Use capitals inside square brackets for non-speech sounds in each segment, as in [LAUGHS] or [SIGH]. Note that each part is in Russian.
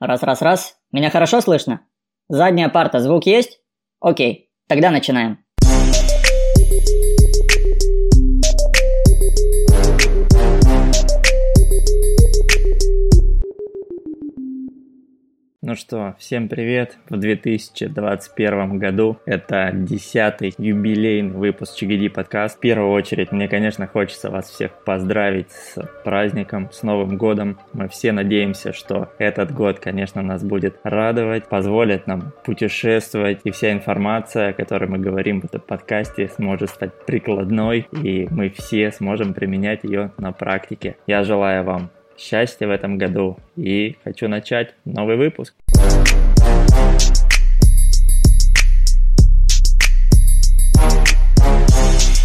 Раз-раз-раз. Меня хорошо слышно? Задняя парта, звук есть? Окей, тогда начинаем. Ну что, всем привет! В 2021 году это десятый юбилейный выпуск ЧГД подкаст. В первую очередь мне, конечно, хочется вас всех поздравить с праздником, с Новым годом. Мы все надеемся, что этот год, конечно, нас будет радовать, позволит нам путешествовать, и вся информация, о которой мы говорим в этом подкасте, сможет стать прикладной, и мы все сможем применять ее на практике. Я желаю вам счастья в этом году и хочу начать новый выпуск.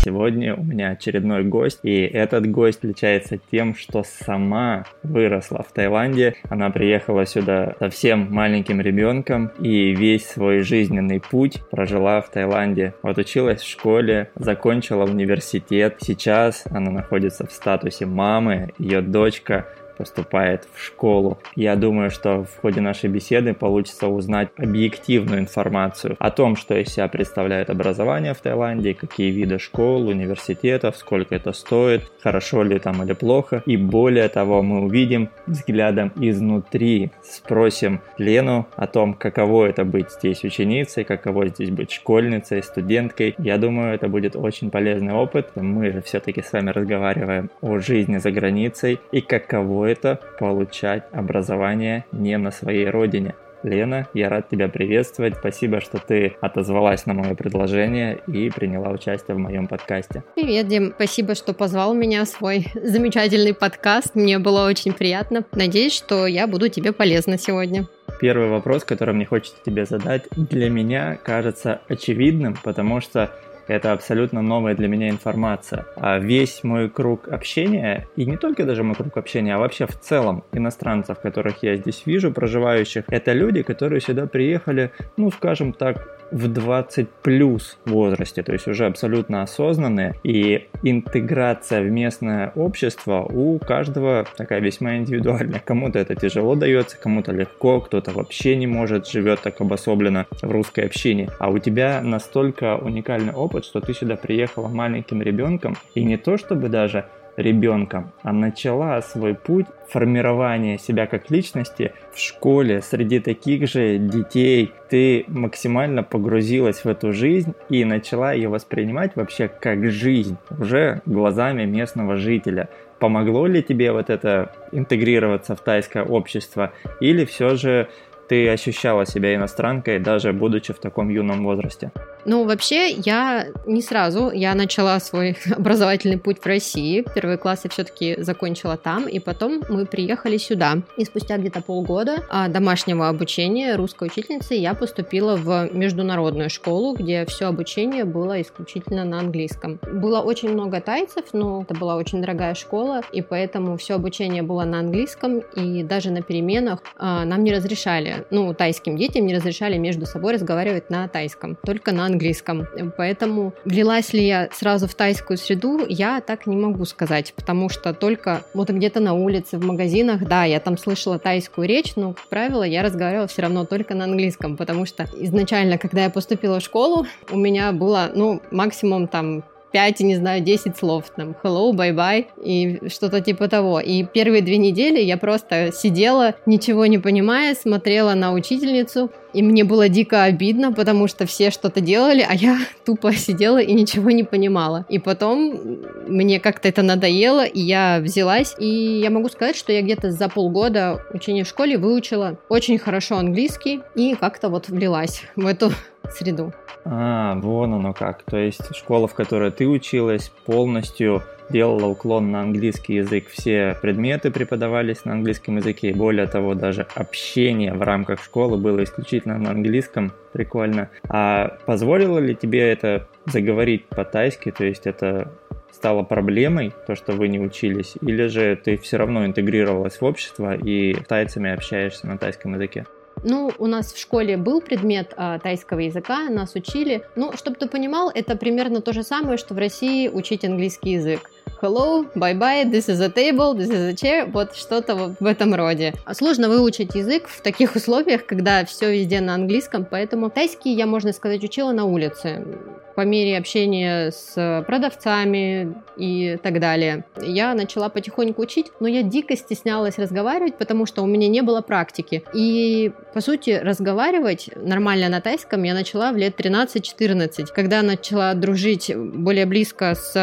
Сегодня у меня очередной гость, и этот гость отличается тем, что сама выросла в Таиланде. Она приехала сюда совсем маленьким ребенком и весь свой жизненный путь прожила в Таиланде. Вот училась в школе, закончила университет. Сейчас она находится в статусе мамы, ее дочка поступает в школу. Я думаю, что в ходе нашей беседы получится узнать объективную информацию о том, что из себя представляет образование в Таиланде, какие виды школ, университетов, сколько это стоит, хорошо ли там или плохо. И более того, мы увидим взглядом изнутри, спросим Лену о том, каково это быть здесь ученицей, каково здесь быть школьницей, студенткой. Я думаю, это будет очень полезный опыт. Мы же все-таки с вами разговариваем о жизни за границей и каково это получать образование не на своей родине. Лена, я рад тебя приветствовать. Спасибо, что ты отозвалась на мое предложение и приняла участие в моем подкасте. Привет, Дим. Спасибо, что позвал меня в свой [LAUGHS] замечательный подкаст. Мне было очень приятно. Надеюсь, что я буду тебе полезна сегодня. Первый вопрос, который мне хочется тебе задать, для меня кажется очевидным, потому что это абсолютно новая для меня информация. А весь мой круг общения, и не только даже мой круг общения, а вообще в целом иностранцев, которых я здесь вижу, проживающих, это люди, которые сюда приехали, ну, скажем так, в 20 плюс возрасте, то есть уже абсолютно осознанные, и интеграция в местное общество у каждого такая весьма индивидуальная. Кому-то это тяжело дается, кому-то легко, кто-то вообще не может, живет так обособленно в русской общине. А у тебя настолько уникальный опыт, что ты сюда приехала маленьким ребенком, и не то чтобы даже ребенком, а начала свой путь формирования себя как личности в школе среди таких же детей. Ты максимально погрузилась в эту жизнь и начала ее воспринимать вообще как жизнь, уже глазами местного жителя. Помогло ли тебе вот это интегрироваться в тайское общество или все же ты ощущала себя иностранкой, даже будучи в таком юном возрасте? Ну, вообще, я не сразу. Я начала свой [LAUGHS] образовательный путь в России. Первый класс я все-таки закончила там, и потом мы приехали сюда. И спустя где-то полгода а, домашнего обучения русской учительницы я поступила в международную школу, где все обучение было исключительно на английском. Было очень много тайцев, но это была очень дорогая школа, и поэтому все обучение было на английском, и даже на переменах а, нам не разрешали, ну, тайским детям не разрешали между собой разговаривать на тайском, только на английском. Поэтому влилась ли я сразу в тайскую среду, я так не могу сказать, потому что только вот где-то на улице, в магазинах, да, я там слышала тайскую речь, но, как правило, я разговаривала все равно только на английском, потому что изначально, когда я поступила в школу, у меня было, ну, максимум там 5, не знаю, 10 слов, там, hello, bye-bye и что-то типа того. И первые две недели я просто сидела, ничего не понимая, смотрела на учительницу, и мне было дико обидно, потому что все что-то делали, а я [LAUGHS] тупо сидела и ничего не понимала. И потом мне как-то это надоело, и я взялась. И я могу сказать, что я где-то за полгода учения в школе выучила очень хорошо английский и как-то вот влилась в эту [LAUGHS] среду. А, вон оно как. То есть школа, в которой ты училась, полностью делала уклон на английский язык. Все предметы преподавались на английском языке. Более того, даже общение в рамках школы было исключительно на английском. Прикольно. А позволило ли тебе это заговорить по-тайски? То есть это стало проблемой, то, что вы не учились? Или же ты все равно интегрировалась в общество и тайцами общаешься на тайском языке? Ну, у нас в школе был предмет а, тайского языка, нас учили. Ну, чтобы ты понимал, это примерно то же самое, что в России учить английский язык. hello, bye-bye, this is a table, this is a chair, вот что-то вот в этом роде. Сложно выучить язык в таких условиях, когда все везде на английском, поэтому тайский я, можно сказать, учила на улице по мере общения с продавцами и так далее. Я начала потихоньку учить, но я дико стеснялась разговаривать, потому что у меня не было практики. И, по сути, разговаривать нормально на тайском я начала в лет 13-14, когда начала дружить более близко с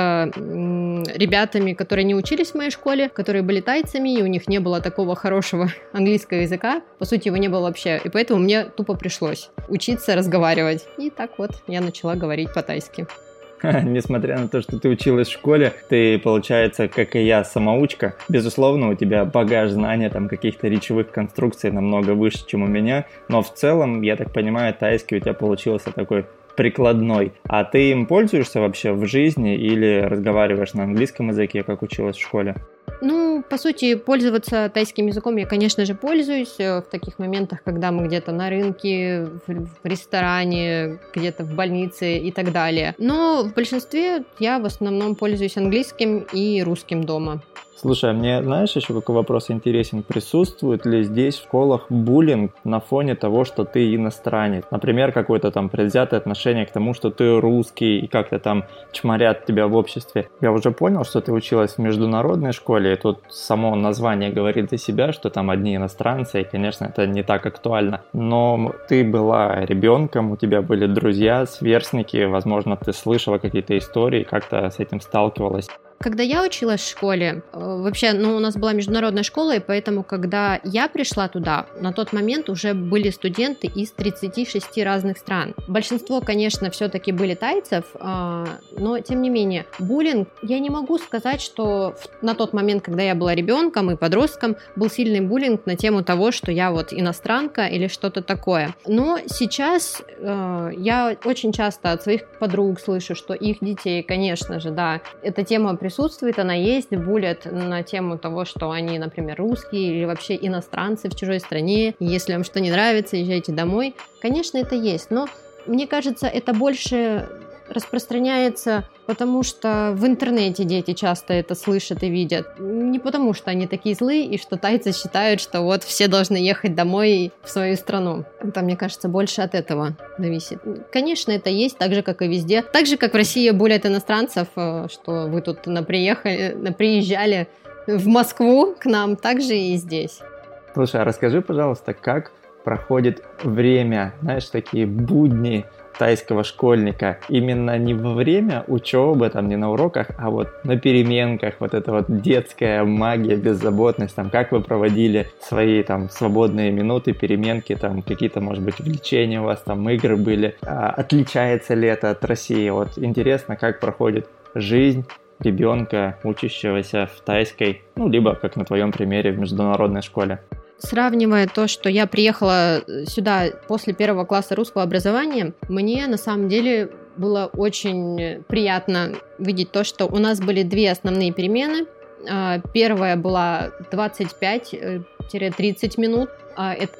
ребятами, которые не учились в моей школе, которые были тайцами, и у них не было такого хорошего [LAUGHS] английского языка. По сути, его не было вообще. И поэтому мне тупо пришлось учиться разговаривать. И так вот я начала говорить по-тайски. [LAUGHS] Несмотря на то, что ты училась в школе, ты, получается, как и я, самоучка. Безусловно, у тебя багаж знания там каких-то речевых конструкций намного выше, чем у меня. Но в целом, я так понимаю, тайский у тебя получился такой прикладной. А ты им пользуешься вообще в жизни или разговариваешь на английском языке, как училась в школе? Ну, по сути, пользоваться тайским языком я, конечно же, пользуюсь э, в таких моментах, когда мы где-то на рынке, в ресторане, где-то в больнице и так далее. Но в большинстве я в основном пользуюсь английским и русским дома. Слушай, а мне, знаешь, еще какой вопрос интересен? Присутствует ли здесь в школах буллинг на фоне того, что ты иностранец? Например, какое-то там предвзятое отношение к тому, что ты русский и как-то там чморят тебя в обществе. Я уже понял, что ты училась в международной школе, и тут само название говорит за себя, что там одни иностранцы, и, конечно, это не так актуально. Но ты была ребенком, у тебя были друзья, сверстники, возможно, ты слышала какие-то истории, как-то с этим сталкивалась. Когда я училась в школе, э, вообще, ну, у нас была международная школа, и поэтому, когда я пришла туда, на тот момент уже были студенты из 36 разных стран. Большинство, конечно, все-таки были тайцев, а, но, тем не менее, буллинг, я не могу сказать, что на тот момент, когда я была ребенком и подростком, был сильный буллинг на тему того, что я вот иностранка или что-то такое. Но сейчас э, я очень часто от своих подруг слышу, что их детей, конечно же, да, эта тема присутствует, она есть, булят на тему того, что они, например, русские или вообще иностранцы в чужой стране, если вам что не нравится, езжайте домой. Конечно, это есть, но мне кажется, это больше распространяется, потому что в интернете дети часто это слышат и видят. Не потому что они такие злые, и что тайцы считают, что вот все должны ехать домой в свою страну. Это, мне кажется, больше от этого зависит. Конечно, это есть, так же, как и везде. Так же, как в России более иностранцев, э, что вы тут на приехали, на приезжали в Москву к нам, так же и здесь. Слушай, а расскажи, пожалуйста, как проходит время, знаешь, такие будни тайского школьника. Именно не во время учебы, там, не на уроках, а вот на переменках, вот эта вот детская магия, беззаботность, там, как вы проводили свои там свободные минуты, переменки, там, какие-то, может быть, увлечения у вас, там, игры были, а, отличается ли это от России? Вот интересно, как проходит жизнь ребенка, учащегося в тайской, ну, либо, как на твоем примере, в международной школе сравнивая то, что я приехала э, сюда после первого класса русского образования, мне на самом деле было очень приятно видеть то, что у нас были две основные перемены. А, первая была 25-30 э, минут,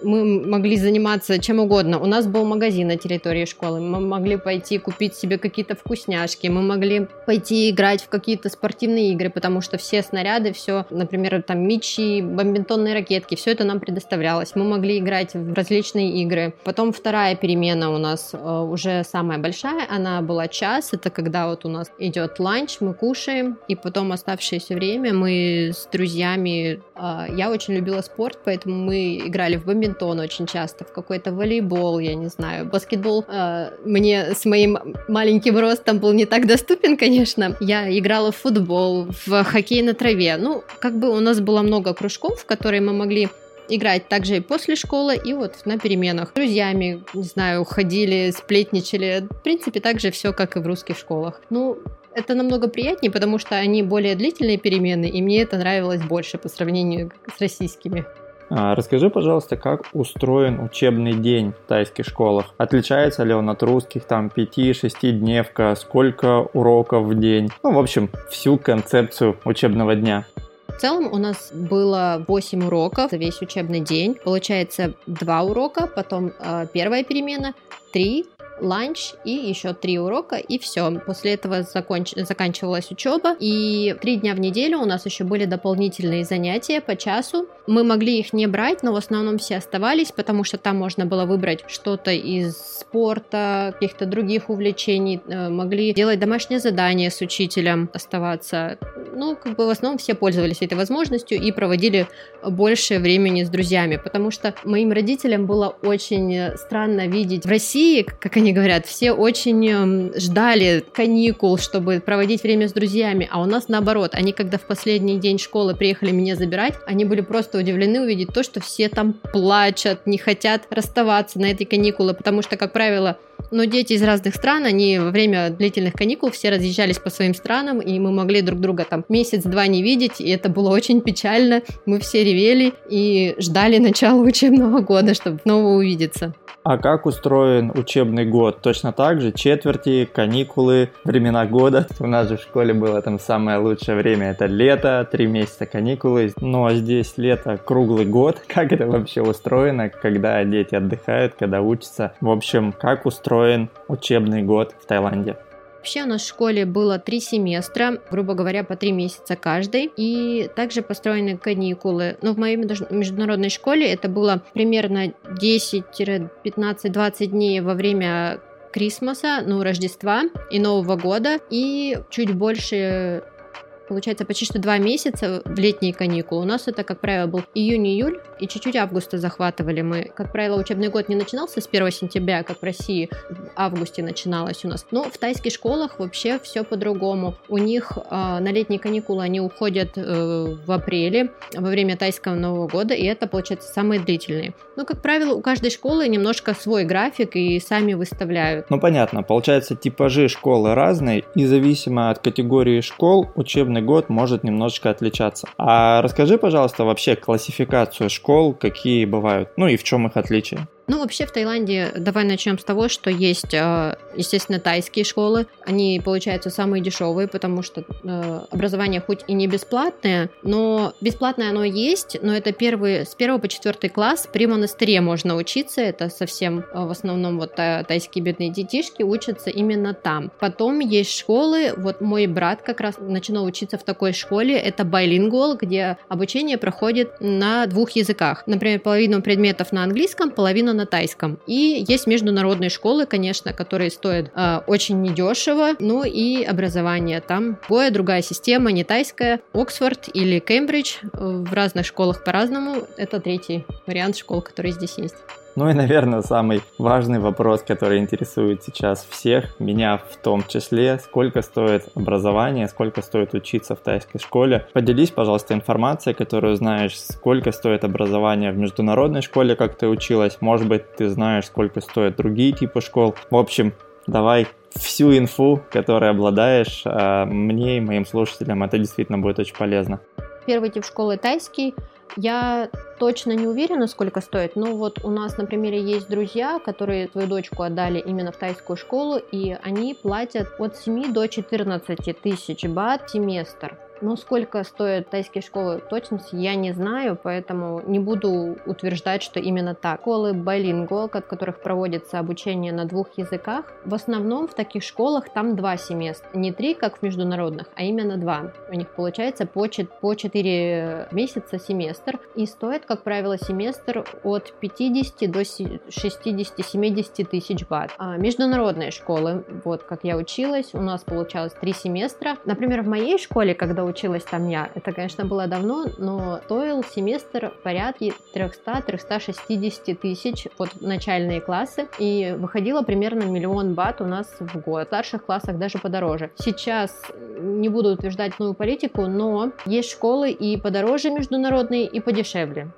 мы могли заниматься чем угодно. У нас был магазин на территории школы, мы могли пойти купить себе какие-то вкусняшки, мы могли пойти играть в какие-то спортивные игры, потому что все снаряды, все, например, там мечи, бомбинтонные ракетки, все это нам предоставлялось. Мы могли играть в различные игры. Потом вторая перемена у нас э, уже самая большая, она была час, это когда вот у нас идет ланч, мы кушаем, и потом оставшееся время мы с друзьями, э, я очень любила спорт, поэтому мы играли играли в бадминтон очень часто, в какой-то волейбол, я не знаю. Баскетбол э, мне с моим маленьким ростом был не так доступен, конечно. Я играла в футбол, в хоккей на траве. Ну, как бы у нас было много кружков, в которые мы могли играть также и после школы, и вот на переменах. С друзьями, не знаю, ходили, сплетничали. В принципе, так же все, как и в русских школах. Ну, это намного приятнее, потому что они более длительные перемены, и мне это нравилось больше по сравнению с российскими. А, расскажи, пожалуйста, как устроен учебный день в тайских школах? Отличается ли он от русских, там, 5-6 дневка, сколько уроков в день? Ну, в общем, всю концепцию учебного дня. В целом у нас было 8 уроков за весь учебный день. Получается 2 урока, потом э, первая перемена, 3, ланч и еще три урока, и все. После этого законч... заканчивалась учеба, и три дня в неделю у нас еще были дополнительные занятия по часу. Мы могли их не брать, но в основном все оставались, потому что там можно было выбрать что-то из спорта, каких-то других увлечений, э, могли делать домашнее задание с учителем, оставаться. Ну, как бы в основном все пользовались этой возможностью и проводили больше времени с друзьями, потому что моим родителям было очень странно видеть в России, как они говорят, все очень эм, ждали каникул, чтобы проводить время с друзьями, а у нас наоборот, они когда в последний день школы приехали меня забирать, они были просто удивлены увидеть то, что все там плачут, не хотят расставаться на этой каникулы, потому что, как правило, но дети из разных стран, они во время длительных каникул все разъезжались по своим странам, и мы могли друг друга там месяц-два не видеть, и это было очень печально. Мы все ревели и ждали начала учебного года, чтобы снова увидеться. А как устроен учебный год? Точно так же? Четверти, каникулы, времена года? [LAUGHS] У нас же в школе было там самое лучшее время. Это лето, три месяца каникулы. Ну а здесь лето круглый год. [LAUGHS] Как это вообще устроено? Когда дети отдыхают, когда учатся? В общем, как устроен учебный год в Таиланде? Вообще у нас в школе было три семестра, грубо говоря, по три месяца каждый, и также построены каникулы. Но в моей международной школе это было примерно 10-15-20 дней во время Крисмаса, ну, Рождества и Нового года, и чуть больше получается, почти что два месяца в летние каникулы. У нас это, как правило, был июнь-июль, и чуть-чуть августа захватывали мы. Как правило, учебный год не начинался с 1 сентября, как в России в августе начиналось у нас. Но в тайских школах вообще все по-другому. У них э, на летние каникулы они уходят э, в апреле, во время тайского Нового года, и это, получается, самые длительные. Но, как правило, у каждой школы немножко свой график, и сами выставляют. Ну, понятно. Получается, типажи школы разные, и зависимо от категории школ, учебный учебный год может немножечко отличаться. А расскажи, пожалуйста, вообще классификацию школ, какие бывают, ну и в чем их отличие? Ну, вообще в Таиланде, давай начнем с того, что есть, э, естественно, тайские школы. Они, получаются, самые дешевые, потому что э, образование хоть и не бесплатное, но бесплатное оно есть, но это первый, с первого по четвертый класс при монастыре можно учиться. Это совсем э, в основном вот тайские бедные детишки учатся именно там. Потом есть школы, вот мой брат как раз начинал учиться в такой школе, это байлингвал, где обучение проходит на двух языках. Например, половину предметов на английском, половину на тайском. И есть международные школы, конечно, которые стоят э, очень недешево, ну и образование. Там боя другая система, не тайская. Оксфорд или Кембридж э, в разных школах по-разному. Это третий вариант школ, который здесь есть. Ну и, наверное, самый важный вопрос, который интересует сейчас всех, меня в том числе, сколько стоит образование, сколько стоит учиться в тайской школе. Поделись, пожалуйста, информацией, которую знаешь, сколько стоит образование в международной школе, как ты училась, может быть, ты знаешь, сколько стоят другие типы школ. В общем, давай всю инфу, которой обладаешь, а, мне и моим слушателям это действительно будет очень полезно. Первый тип школы тайский я точно не уверена, сколько стоит, но вот у нас, на примере, есть друзья, которые свою дочку отдали именно в тайскую школу, и они платят от 7 до 14 тысяч бат в семестр. Но сколько стоят тайские школы точности, я не знаю, поэтому не буду утверждать, что именно так. Школы билингвал, в которых проводится обучение на двух языках, в основном в таких школах там два семестра. Не три, как в международных, а именно два. У них получается по, по 4 месяца семестр. И стоит, как правило, семестр от 50 до 60-70 тысяч бат. А международные школы, вот как я училась, у нас получалось три семестра. Например, в моей школе, когда училась там я. Это, конечно, было давно, но стоил семестр в порядке 300-360 тысяч под начальные классы. И выходило примерно миллион бат у нас в год. В старших классах даже подороже. Сейчас не буду утверждать новую политику, но есть школы и подороже международные, и подешевле.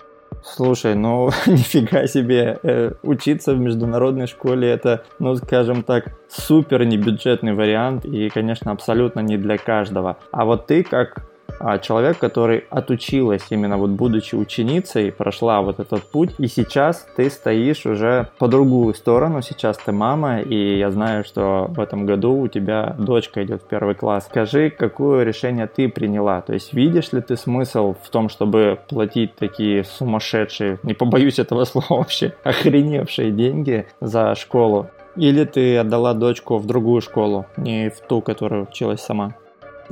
Слушай, ну [LAUGHS] нифига себе, э, учиться в международной школе это, ну скажем так, супер небюджетный вариант и, конечно, абсолютно не для каждого. А вот ты как а человек, который отучилась именно вот будучи ученицей, прошла вот этот путь, и сейчас ты стоишь уже по другую сторону, сейчас ты мама, и я знаю, что в этом году у тебя дочка идет в первый класс. Скажи, какое решение ты приняла? То есть видишь ли ты смысл в том, чтобы платить такие сумасшедшие, не побоюсь этого [LAUGHS] слова вообще, охреневшие деньги за школу? Или ты отдала дочку в другую школу, не в ту, которую училась сама?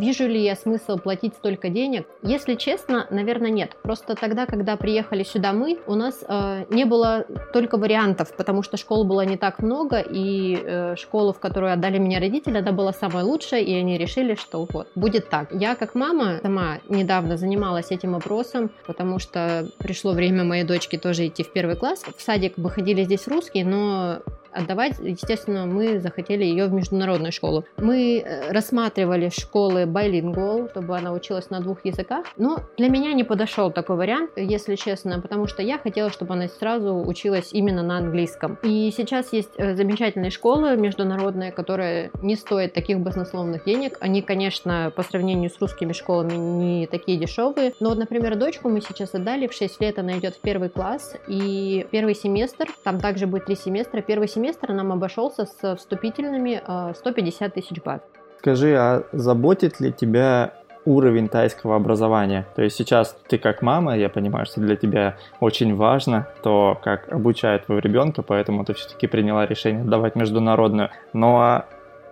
Вижу ли я смысл платить столько денег? Если честно, наверное, нет. Просто тогда, когда приехали сюда мы, у нас э, не было только вариантов, потому что школ было не так много, и э, школу, в которую отдали меня родители, она была самая лучшая, и они решили, что вот, будет так. Я как мама сама недавно занималась этим вопросом, потому что пришло время моей дочке тоже идти в первый класс. В садик выходили здесь русские, но отдавать, естественно, мы захотели ее в международную школу. Мы э, рассматривали школы bilingual, чтобы она училась на двух языках, но для меня не подошел такой вариант, если честно, потому что я хотела, чтобы она сразу училась именно на английском. И сейчас есть э, замечательные школы международные, которые не стоят таких баснословных денег. Они, конечно, по сравнению с русскими школами не такие дешевые, но вот, например, дочку мы сейчас отдали, в 6 лет она идет в первый класс, и первый семестр, там также будет три семестра, первый семестр семестр нам обошелся с вступительными 150 э, тысяч бат. Скажи, а заботит ли тебя уровень тайского образования. То есть сейчас ты как мама, я понимаю, что для тебя очень важно то, как обучают твоего ребенка, поэтому ты все-таки приняла решение давать международную. Но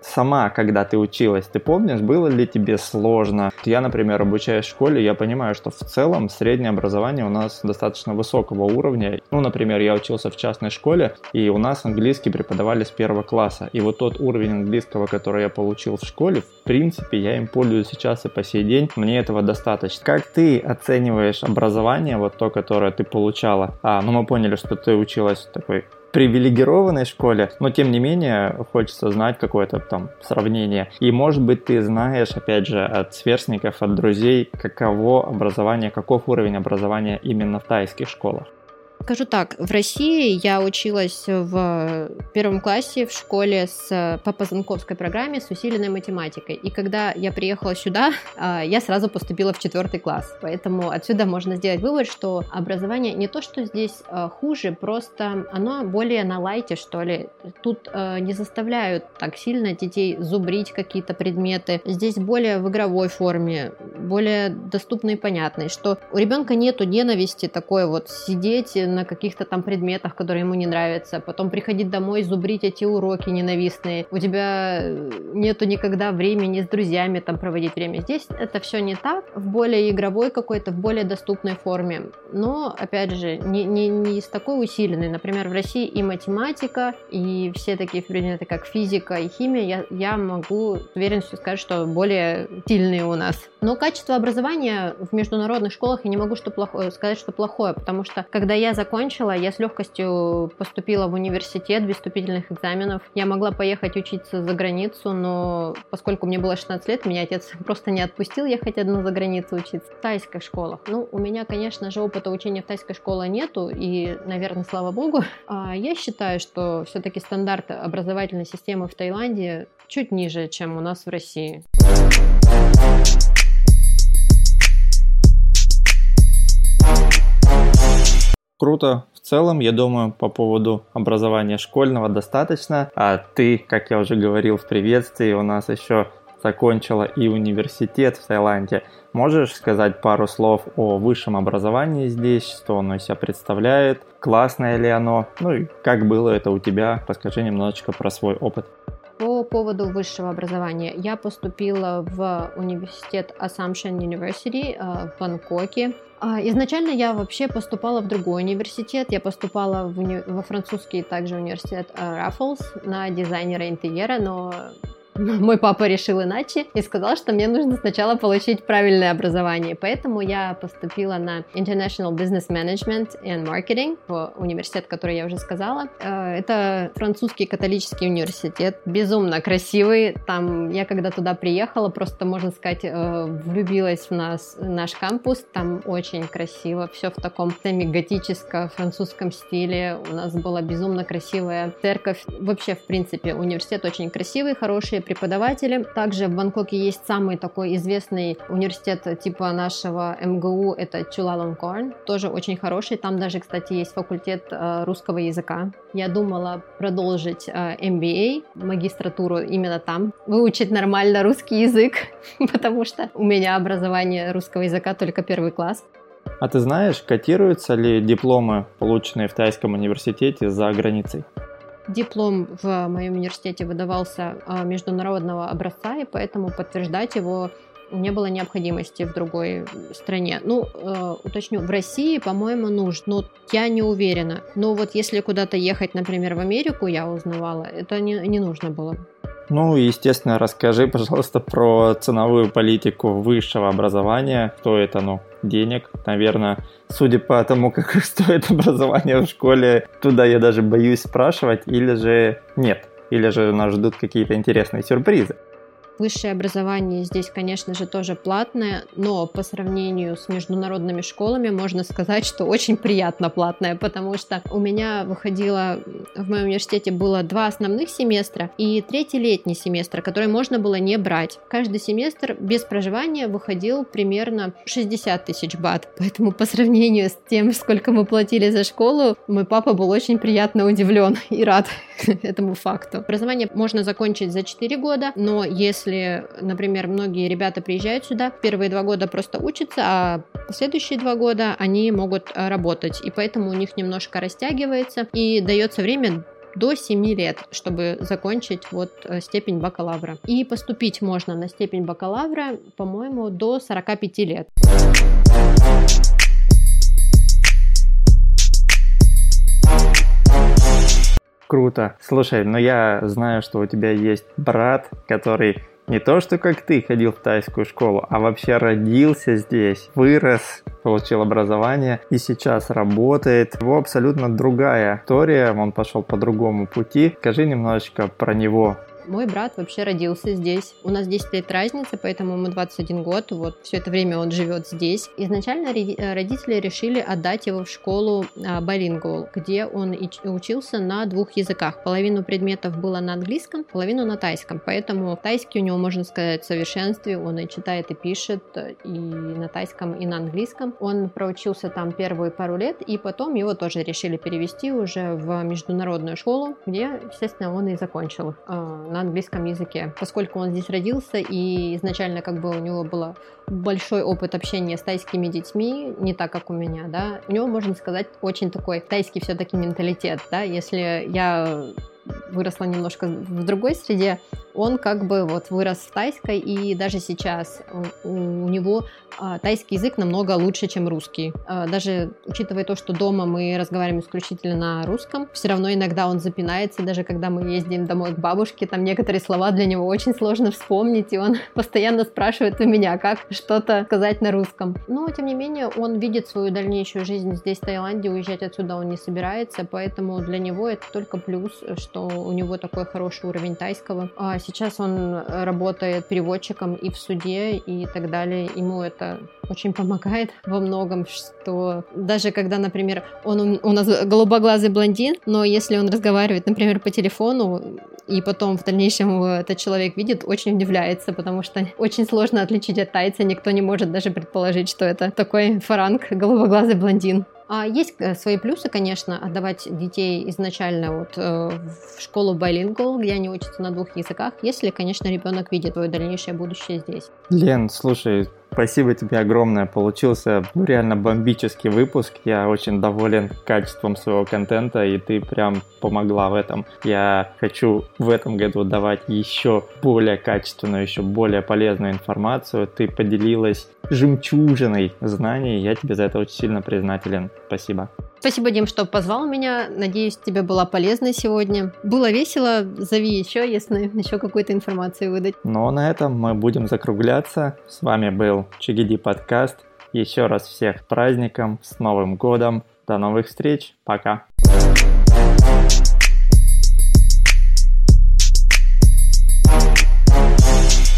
сама, когда ты училась, ты помнишь, было ли тебе сложно? Я, например, обучаюсь в школе, я понимаю, что в целом среднее образование у нас достаточно высокого уровня. Ну, например, я учился в частной школе, и у нас английский преподавали с первого класса. И вот тот уровень английского, который я получил в школе, в принципе, я им пользуюсь сейчас и по сей день. Мне этого достаточно. Как ты оцениваешь образование, вот то, которое ты получала? А, ну мы поняли, что ты училась в такой привилегированной школе, но тем не менее хочется знать какое-то там сравнение. И может быть ты знаешь, опять же, от сверстников, от друзей, каково образование, каков уровень образования именно в тайских школах. Скажу так, в России я училась в первом классе в школе с, по Позанковской программе с усиленной математикой. И когда я приехала сюда, [LAUGHS] а, я сразу поступила в четвертый класс. Поэтому отсюда можно сделать вывод, что образование не то, что здесь а, хуже, просто оно более на лайте, что ли. Тут не заставляют так сильно детей зубрить какие-то предметы. Здесь более в игровой форме, более доступно и понятно, что у ребенка нету ненависти такой вот сидеть на каких-то там предметах, которые ему не нравятся, потом приходить домой, зубрить эти уроки ненавистные. У тебя э, нету никогда времени с друзьями там проводить время. Здесь это все не так, в более игровой какой-то, в более доступной форме. Но, опять же, не, не, не с такой усиленной. Например, в России и математика, и все такие предметы, как физика и химия, я, я могу с уверенностью сказать, что более сильные у нас. Но качество образования в международных школах я не могу что плохое, сказать, что плохое, потому что когда я закончила, я с легкостью поступила в университет без вступительных экзаменов. Я могла поехать учиться за границу, но поскольку мне было 16 лет, меня отец [LAUGHS] просто не отпустил ехать одну за границу учиться. В тайских школах. Ну, у меня, конечно же, опыта учения в тайской школе нету, и, наверное, слава богу. А я считаю, что все-таки стандарт образовательной системы в Таиланде чуть ниже, чем у нас в России. Круто. В целом, я думаю, по поводу образования школьного достаточно. А ты, как я уже говорил в приветствии, у нас еще закончила и университет в Таиланде. Можешь сказать пару слов о высшем образовании здесь, что оно из себя представляет, классное ли оно, ну и как было это у тебя, расскажи немножечко про свой опыт. По поводу высшего образования. Я поступила в университет Assumption University э, в Бангкоке. А, изначально я вообще поступала в другой университет. Я поступала в уни... во французский также университет э, на дизайнера интерьера, но [LAUGHS] мой папа решил иначе и сказал, что мне нужно сначала получить правильное образование. Поэтому я поступила на International Business Management and Marketing в университет, который я уже сказала. Э, это французский католический университет, безумно красивый. Там я когда туда приехала, просто, можно сказать, э, влюбилась в нас, наш кампус. Там очень красиво, все в таком семи-готическо-французском стиле. У нас была безумно красивая церковь. Вообще, в принципе, университет очень красивый, хороший, преподаватели. Также в Бангкоке есть самый такой известный университет типа нашего МГУ, это Чулалонкорн, тоже очень хороший. Там даже, кстати, есть факультет э, русского языка. Я думала продолжить MBA, э, магистратуру именно там, выучить нормально русский язык, [LAUGHS] потому что у меня образование русского языка только первый класс. А ты знаешь, котируются ли дипломы, полученные в Тайском университете, за границей? Диплом в моем университете выдавался а, международного образца, и поэтому подтверждать его не было необходимости в другой стране. Ну, э, уточню, в России, по-моему, нужно, но я не уверена. Но вот если куда-то ехать, например, в Америку, я узнавала, это не, не нужно было. Ну, естественно, расскажи, пожалуйста, про ценовую политику высшего образования. Стоит оно денег, наверное, судя по тому, как [LAUGHS] стоит образование в школе, туда я даже боюсь спрашивать, или же нет, или же нас ждут какие-то интересные сюрпризы. Высшее образование здесь, конечно же, тоже платное, но по сравнению с международными школами можно сказать, что очень приятно платное, потому что у меня выходило, в моем университете было два основных семестра и третий летний семестр, который можно было не брать. Каждый семестр без проживания выходил примерно 60 тысяч бат, поэтому по сравнению с тем, сколько мы платили за школу, мой папа был очень приятно удивлен и рад [LAUGHS] этому факту. Образование можно закончить за 4 года, но если если, например, многие ребята приезжают сюда, первые два года просто учатся, а следующие два года они могут э, работать, и поэтому у них немножко растягивается и дается время до 7 лет, чтобы закончить вот э, степень бакалавра. И поступить можно на степень бакалавра, по-моему, до 45 лет. Круто. Слушай, но я знаю, что у тебя есть брат, который не то, что как ты ходил в тайскую школу, а вообще родился здесь, вырос, получил образование и сейчас работает. Его абсолютно другая история, он пошел по другому пути. Скажи немножечко про него. Мой брат вообще родился здесь. У нас 10 лет разницы, поэтому ему 21 год. Вот все это время он живет здесь. Изначально э, родители решили отдать его в школу Bilingual, где он учился на двух языках. Половину предметов было на английском, половину на тайском. Поэтому тайский у него, можно сказать, в совершенстве. Он и читает, и пишет и на тайском, и на английском. Он проучился там первые пару лет, и потом его тоже решили перевести уже в международную школу, где, естественно, он и закончил а, на английском языке, поскольку он здесь родился и изначально как бы у него был большой опыт общения с тайскими детьми, не так, как у меня, да, у него, можно сказать, очень такой тайский все-таки менталитет, да, если я выросла немножко в другой среде, он как бы вот вырос в тайской, и даже сейчас у, у него а, тайский язык намного лучше, чем русский. А, даже учитывая то, что дома мы разговариваем исключительно на русском, все равно иногда он запинается, даже когда мы ездим домой к бабушке, там некоторые слова для него очень сложно вспомнить, и он [LAUGHS] постоянно спрашивает у меня, как что-то сказать на русском. Но, тем не менее, он видит свою дальнейшую жизнь здесь, в Таиланде, уезжать отсюда он не собирается, поэтому для него это только плюс, что у него такой хороший уровень тайского. А сейчас он работает переводчиком и в суде, и так далее. Ему это очень помогает [LAUGHS] во многом, что даже когда, например, он у нас голубоглазый блондин, но если он разговаривает, например, по телефону, и потом в дальнейшем этот человек видит, очень удивляется, потому что [LAUGHS] очень сложно отличить от тайца, никто не может даже предположить, что это такой фаранг, голубоглазый блондин. А есть э, свои плюсы, конечно, отдавать детей изначально вот э, в школу Bilingual, где они учатся на двух языках, если, конечно, ребенок видит свое дальнейшее будущее здесь. Лен, слушай, Спасибо тебе огромное. Получился ну, реально бомбический выпуск. Я очень доволен качеством своего контента, и ты прям помогла в этом. Я хочу в этом году давать еще более качественную, еще более полезную информацию. Ты поделилась жемчужиной знаний. Я тебе за это очень сильно признателен. Спасибо. Спасибо, Дим, что позвал меня. Надеюсь, тебе было полезно сегодня. Было весело. Зови еще, если еще какую-то информацию выдать. Ну, на этом мы будем закругляться. С вами был Чигиди подкаст. Еще раз всех праздником, с Новым годом. До новых встреч. Пока. thank you